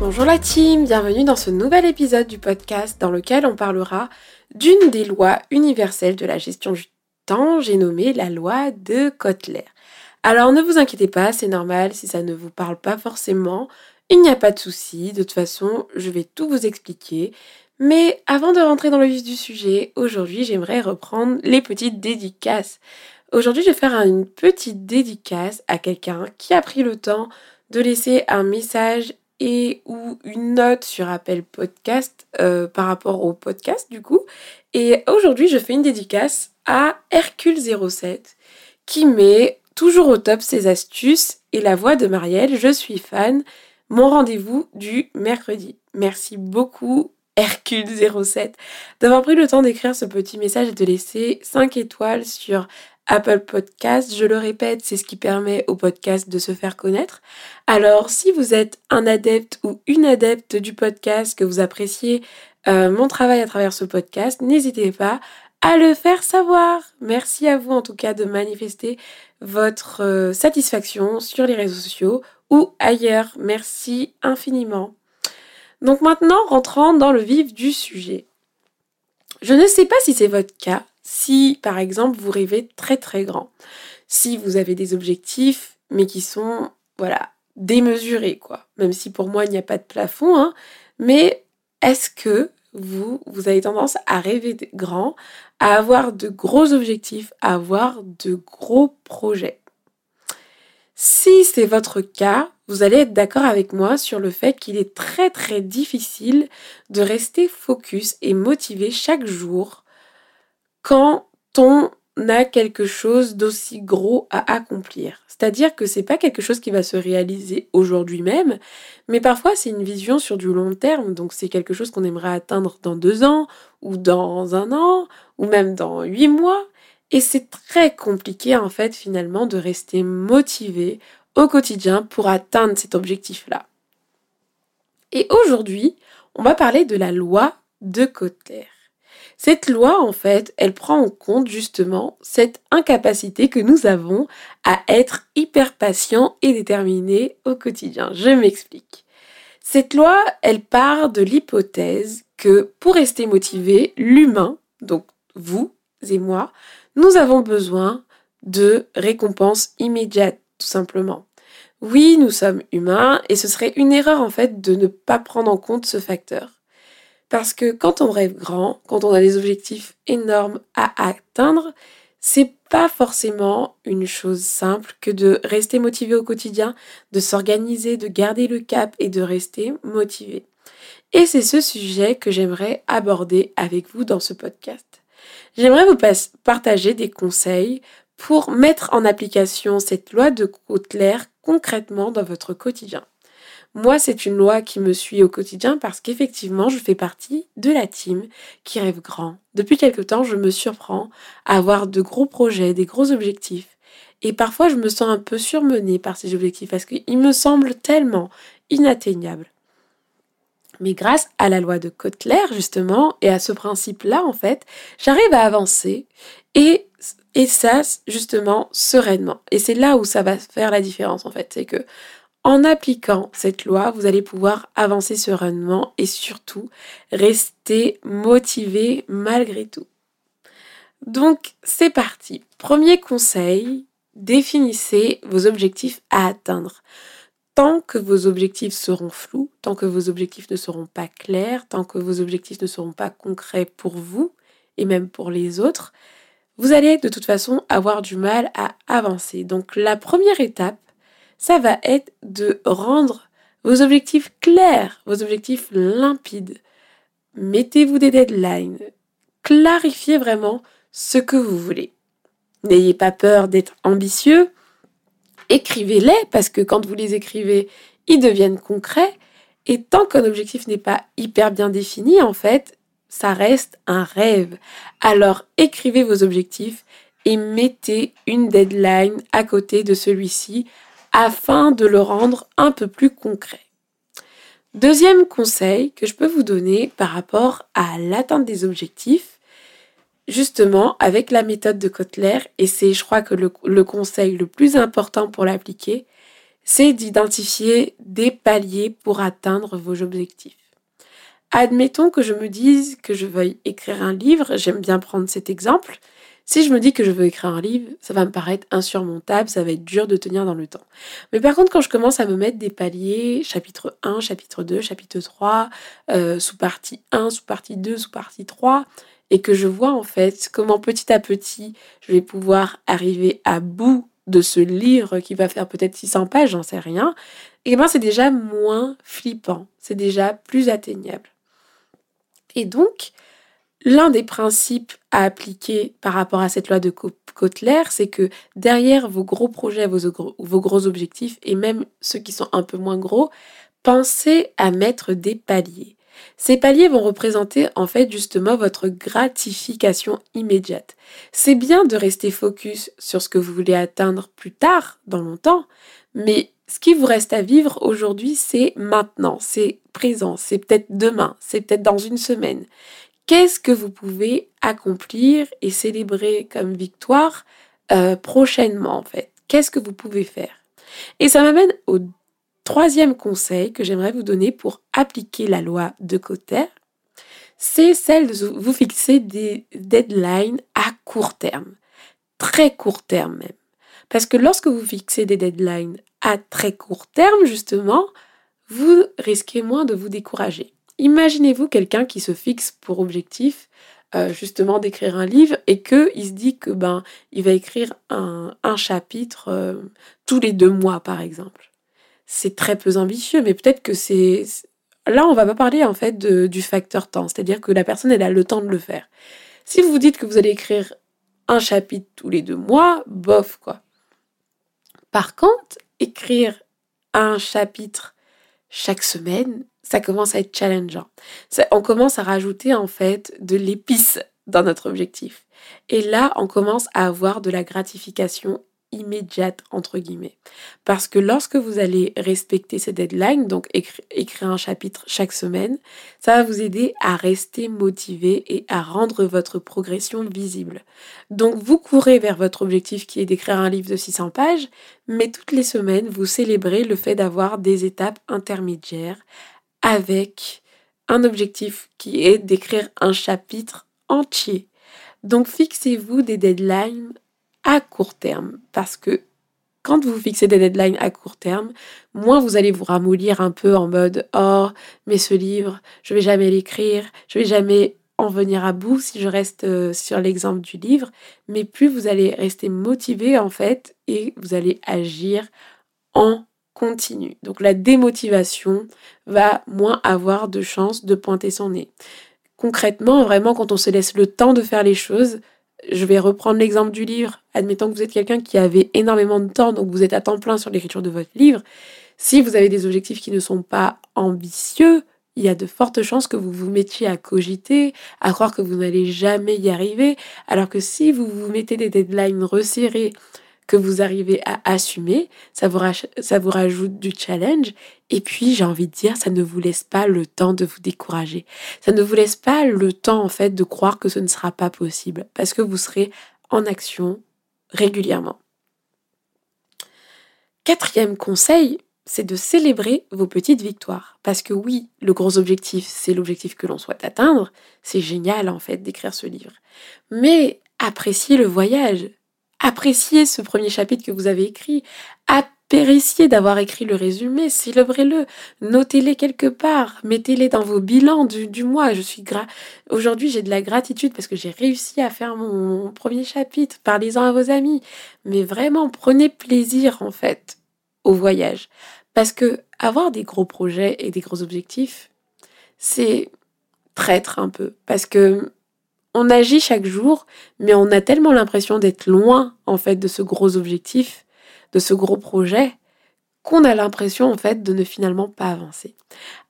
Bonjour la team, bienvenue dans ce nouvel épisode du podcast dans lequel on parlera d'une des lois universelles de la gestion du temps, j'ai nommé la loi de Kotler. Alors ne vous inquiétez pas, c'est normal si ça ne vous parle pas forcément, il n'y a pas de souci, de toute façon je vais tout vous expliquer. Mais avant de rentrer dans le vif du sujet, aujourd'hui j'aimerais reprendre les petites dédicaces. Aujourd'hui je vais faire une petite dédicace à quelqu'un qui a pris le temps de laisser un message et ou une note sur Apple Podcast euh, par rapport au podcast du coup. Et aujourd'hui, je fais une dédicace à Hercule07 qui met toujours au top ses astuces et la voix de Marielle, je suis fan, mon rendez-vous du mercredi. Merci beaucoup Hercule07 d'avoir pris le temps d'écrire ce petit message et de laisser 5 étoiles sur Apple Podcast. Je le répète, c'est ce qui permet au podcast de se faire connaître. Alors, si vous êtes un adepte ou une adepte du podcast, que vous appréciez euh, mon travail à travers ce podcast, n'hésitez pas à le faire savoir. Merci à vous en tout cas de manifester votre euh, satisfaction sur les réseaux sociaux ou ailleurs. Merci infiniment. Donc maintenant, rentrant dans le vif du sujet. Je ne sais pas si c'est votre cas, si, par exemple, vous rêvez très très grand, si vous avez des objectifs, mais qui sont, voilà, démesurés, quoi. Même si pour moi, il n'y a pas de plafond, hein. Mais est-ce que vous, vous avez tendance à rêver grand, à avoir de gros objectifs, à avoir de gros projets? Si c'est votre cas, vous allez être d'accord avec moi sur le fait qu'il est très très difficile de rester focus et motivé chaque jour quand on a quelque chose d'aussi gros à accomplir. C'est-à-dire que c'est pas quelque chose qui va se réaliser aujourd'hui même, mais parfois c'est une vision sur du long terme, donc c'est quelque chose qu'on aimerait atteindre dans deux ans, ou dans un an, ou même dans huit mois. Et c'est très compliqué en fait finalement de rester motivé au quotidien pour atteindre cet objectif-là. Et aujourd'hui, on va parler de la loi de Kotler. Cette loi, en fait, elle prend en compte justement cette incapacité que nous avons à être hyper patient et déterminé au quotidien. Je m'explique. Cette loi, elle part de l'hypothèse que pour rester motivé, l'humain, donc vous et moi, nous avons besoin de récompenses immédiates, tout simplement. Oui, nous sommes humains et ce serait une erreur en fait de ne pas prendre en compte ce facteur. Parce que quand on rêve grand, quand on a des objectifs énormes à atteindre, c'est pas forcément une chose simple que de rester motivé au quotidien, de s'organiser, de garder le cap et de rester motivé. Et c'est ce sujet que j'aimerais aborder avec vous dans ce podcast. J'aimerais vous partager des conseils pour mettre en application cette loi de Kotler concrètement dans votre quotidien. Moi, c'est une loi qui me suit au quotidien parce qu'effectivement, je fais partie de la team qui rêve grand. Depuis quelque temps, je me surprends à avoir de gros projets, des gros objectifs. Et parfois, je me sens un peu surmenée par ces objectifs parce qu'ils me semblent tellement inatteignables. Mais grâce à la loi de Kotler, justement, et à ce principe-là, en fait, j'arrive à avancer et, et ça, justement, sereinement. Et c'est là où ça va faire la différence, en fait. C'est que en appliquant cette loi, vous allez pouvoir avancer sereinement et surtout rester motivé malgré tout. Donc, c'est parti. Premier conseil, définissez vos objectifs à atteindre. Tant que vos objectifs seront flous, tant que vos objectifs ne seront pas clairs, tant que vos objectifs ne seront pas concrets pour vous et même pour les autres, vous allez de toute façon avoir du mal à avancer. Donc la première étape, ça va être de rendre vos objectifs clairs, vos objectifs limpides. Mettez-vous des deadlines. Clarifiez vraiment ce que vous voulez. N'ayez pas peur d'être ambitieux. Écrivez-les parce que quand vous les écrivez, ils deviennent concrets. Et tant qu'un objectif n'est pas hyper bien défini, en fait, ça reste un rêve. Alors écrivez vos objectifs et mettez une deadline à côté de celui-ci afin de le rendre un peu plus concret. Deuxième conseil que je peux vous donner par rapport à l'atteinte des objectifs, justement avec la méthode de Kotler, et c'est je crois que le, conseil le plus important pour l'appliquer, c'est d'identifier des paliers pour atteindre vos objectifs. Admettons que je me dise que je veuille écrire un livre, j'aime bien prendre cet exemple. Si je me dis que je veux écrire un livre, ça va me paraître insurmontable, ça va être dur de tenir dans le temps. Mais par contre, quand je commence à me mettre des paliers, chapitre 1, chapitre 2, chapitre 3, euh, sous partie 1, sous partie 2, sous partie 3, et que je vois en fait comment petit à petit je vais pouvoir arriver à bout de ce livre qui va faire peut-être 600 pages, j'en sais rien, et eh ben c'est déjà moins flippant, c'est déjà plus atteignable. Et donc, l'un des principes à appliquer par rapport à cette loi de Kotler, c'est que derrière vos gros projets, vos vos gros objectifs, et même ceux qui sont un peu moins gros, pensez à mettre des paliers. Ces paliers vont représenter en fait justement votre gratification immédiate. C'est bien de rester focus sur ce que vous voulez atteindre plus tard, dans longtemps, mais ce qui vous reste à vivre aujourd'hui, c'est maintenant, c'est présent, c'est peut-être demain, c'est peut-être dans une semaine. Qu'est-ce que vous pouvez accomplir et célébrer comme victoire euh, prochainement en fait? Qu'est-ce que vous pouvez faire? Et ça m'amène au troisième conseil que j'aimerais vous donner pour appliquer la loi de Cotter, c'est celle de vous fixer des deadlines à court terme, très court terme même. Parce que lorsque vous fixez des deadlines à très court terme, justement, vous risquez moins de vous décourager. Imaginez-vous quelqu'un qui se fixe pour objectif euh, justement d'écrire un livre et que il se dit que ben il va écrire un, chapitre euh, tous les deux mois par exemple c'est très peu ambitieux, mais peut-être que c'est... Là, on va pas parler en fait du facteur temps, c'est-à-dire que la personne, elle a le temps de le faire. Si vous vous dites que vous allez écrire un chapitre tous les deux mois, bof quoi. Par contre, écrire un chapitre chaque semaine, ça commence à être challengeant. on commence à rajouter en fait de l'épice dans notre objectif. Et là, on commence à avoir de la gratification immédiate entre guillemets. Parce que lorsque vous allez respecter ces deadlines, donc écrire un chapitre chaque semaine, ça va vous aider à rester motivé et à rendre votre progression visible. Donc vous courez vers votre objectif qui est d'écrire un livre de 600 pages, mais toutes les semaines, vous célébrez le fait d'avoir des étapes intermédiaires avec un objectif qui est d'écrire un chapitre entier. Donc fixez-vous des deadlines à court terme. Parce que quand vous fixez des deadlines à court terme, moins vous allez vous ramollir un peu en mode Oh, mais ce livre, je vais jamais l'écrire, je vais jamais en venir à bout si je reste euh, sur l'exemple du livre, mais plus vous allez rester motivé en fait et vous allez agir en continu. Donc la démotivation va moins avoir de chances de pointer son nez. Concrètement, vraiment, quand on se laisse le temps de faire les choses, je vais reprendre l'exemple du livre. Admettons que vous êtes quelqu'un qui avait énormément de temps, donc vous êtes à temps plein sur l'écriture de votre livre. Si vous avez des objectifs qui ne sont pas ambitieux, il y a de fortes chances que vous vous mettiez à cogiter, à croire que vous n'allez jamais y arriver, alors que si vous vous mettez des deadlines resserrés, que vous arrivez à assumer, ça vous, ça vous rajoute du challenge. Et puis, j'ai envie de dire, ça ne vous laisse pas le temps de vous décourager. Ça ne vous laisse pas le temps, en fait, de croire que ce ne sera pas possible, parce que vous serez en action régulièrement. Quatrième conseil, c'est de célébrer vos petites victoires. Parce que oui, le gros objectif, c'est l'objectif que l'on souhaite atteindre. C'est génial, en fait, d'écrire ce livre. Mais appréciez le voyage. Appréciez ce premier chapitre que vous avez écrit. Appréciez d'avoir écrit le résumé, célébrez-le, notez-les quelque part, mettez-les dans vos bilans du, mois. Je suis gra aujourd'hui j'ai de la gratitude parce que j'ai réussi à faire mon, premier chapitre. Parlez-en à vos amis, mais vraiment prenez plaisir en fait au voyage parce que avoir des gros projets et des gros objectifs, c'est traître un peu parce que on agit chaque jour, mais on a tellement l'impression d'être loin en fait de ce gros objectif, de ce gros projet, qu'on a l'impression en fait de ne finalement pas avancer.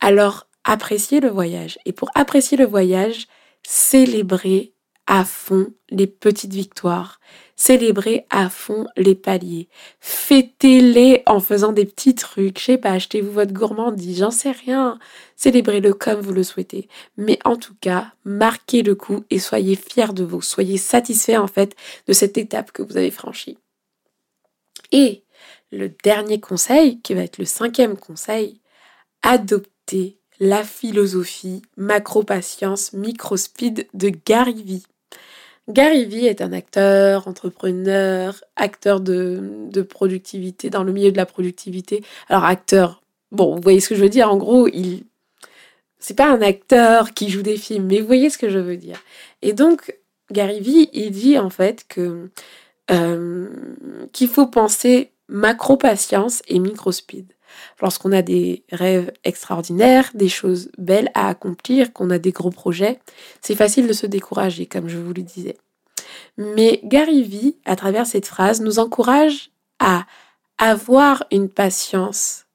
Alors appréciez le voyage. Et pour apprécier le voyage, célébrez à fond les petites victoires. Célébrez à fond les paliers. Fêtez-les en faisant des petits trucs. Je sais pas, achetez-vous votre gourmandise, j'en sais rien. Célébrez-le comme vous le souhaitez. Mais en tout cas, marquez le coup et soyez fiers de vous. Soyez satisfaits en fait de cette étape que vous avez franchie. Et le dernier conseil, qui va être le cinquième conseil, adoptez la philosophie macro-patience, micro-speed de Gary Vee. Gary Vee est un acteur, entrepreneur, acteur de, productivité, dans le milieu de la productivité. Alors acteur, bon, vous voyez ce que je veux dire, en gros, il... C'est pas un acteur qui joue des films, mais vous voyez ce que je veux dire. Et donc, Gary Vee, il dit en fait que euh, qu'il faut penser macro-patience et micro-speed. Lorsqu'on a des rêves extraordinaires, des choses belles à accomplir, qu'on a des gros projets, c'est facile de se décourager, comme je vous le disais. Mais Gary Vee, à travers cette phrase, nous encourage à avoir une patience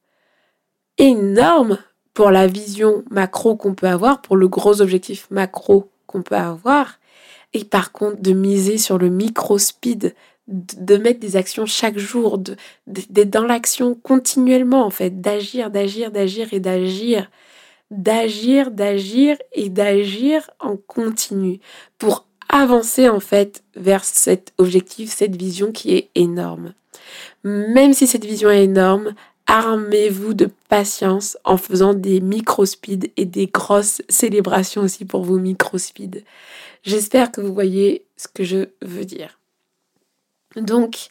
énorme pour la vision macro qu'on peut avoir, pour le gros objectif macro qu'on peut avoir, et par contre de miser sur le micro-speed, de mettre des actions chaque jour, d'être dans l'action continuellement en fait, d'agir, d'agir, d'agir et d'agir, d'agir, d'agir et d'agir en continu pour avancer en fait vers cet objectif, cette vision qui est énorme. Même si cette vision est énorme, armez-vous de patience en faisant des micro-speeds et des grosses célébrations aussi pour vos micro-speeds. J'espère que vous voyez ce que je veux dire. Donc,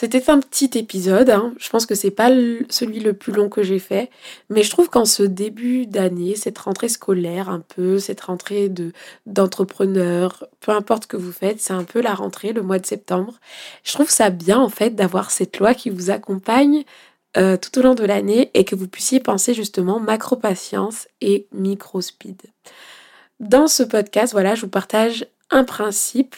c'était un petit épisode. Hein. Je pense que c'est pas celui le plus long que j'ai fait, mais je trouve qu'en ce début d'année, cette rentrée scolaire, un peu, cette rentrée de d'entrepreneur, peu importe ce que vous faites, c'est un peu la rentrée, le mois de septembre. Je trouve ça bien en fait d'avoir cette loi qui vous accompagne euh, tout au long de l'année et que vous puissiez penser justement macro patience et micro speed. Dans ce podcast, voilà, je vous partage un principe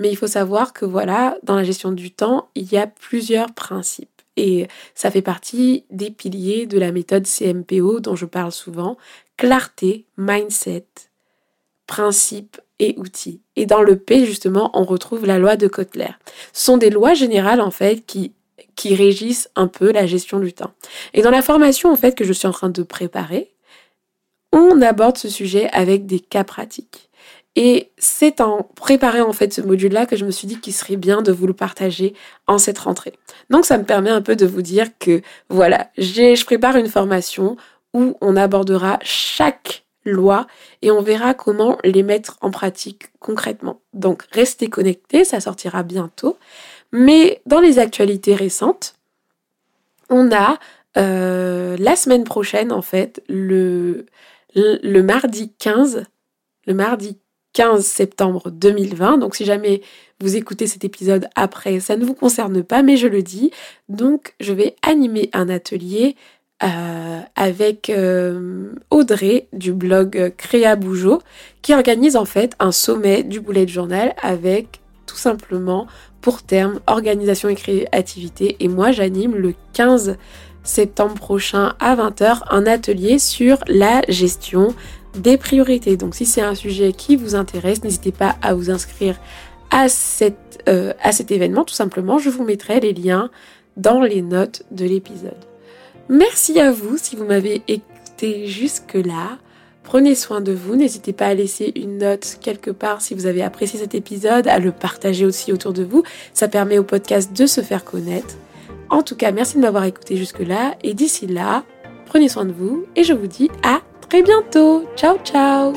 mais il faut savoir que voilà, dans la gestion du temps, il y a plusieurs principes. Et ça fait partie des piliers de la méthode CMPO dont je parle souvent. Clarté, mindset, principe et outils. Et dans le P, justement, on retrouve la loi de Kotler. Ce sont des lois générales, en fait, qui, qui régissent un peu la gestion du temps. Et dans la formation, en fait, que je suis en train de préparer, on aborde ce sujet avec des cas pratiques. Et c'est en préparant en fait ce module-là que je me suis dit qu'il serait bien de vous le partager en cette rentrée. Donc ça me permet un peu de vous dire que voilà, je prépare une formation où on abordera chaque loi et on verra comment les mettre en pratique concrètement. Donc restez connectés, ça sortira bientôt. Mais dans les actualités récentes, on a euh, la semaine prochaine en fait, le, le, le mardi 15, le mardi 15 septembre 2020. Donc si jamais vous écoutez cet épisode après, ça ne vous concerne pas, mais je le dis. Donc je vais animer un atelier euh, avec euh, Audrey du blog Créa Bougeot qui organise en fait un sommet du boulet de journal avec tout simplement pour terme organisation et créativité. Et moi j'anime le 15 septembre prochain à 20h un atelier sur la gestion des priorités. Donc si c'est un sujet qui vous intéresse, n'hésitez pas à vous inscrire à, cette, euh, à cet événement. Tout simplement, je vous mettrai les liens dans les notes de l'épisode. Merci à vous si vous m'avez écouté jusque-là. Prenez soin de vous, n'hésitez pas à laisser une note quelque part si vous avez apprécié cet épisode, à le partager aussi autour de vous. Ça permet au podcast de se faire connaître. En tout cas, merci de m'avoir écouté jusque-là et d'ici là, prenez soin de vous et je vous dis à très bientôt. Ciao ciao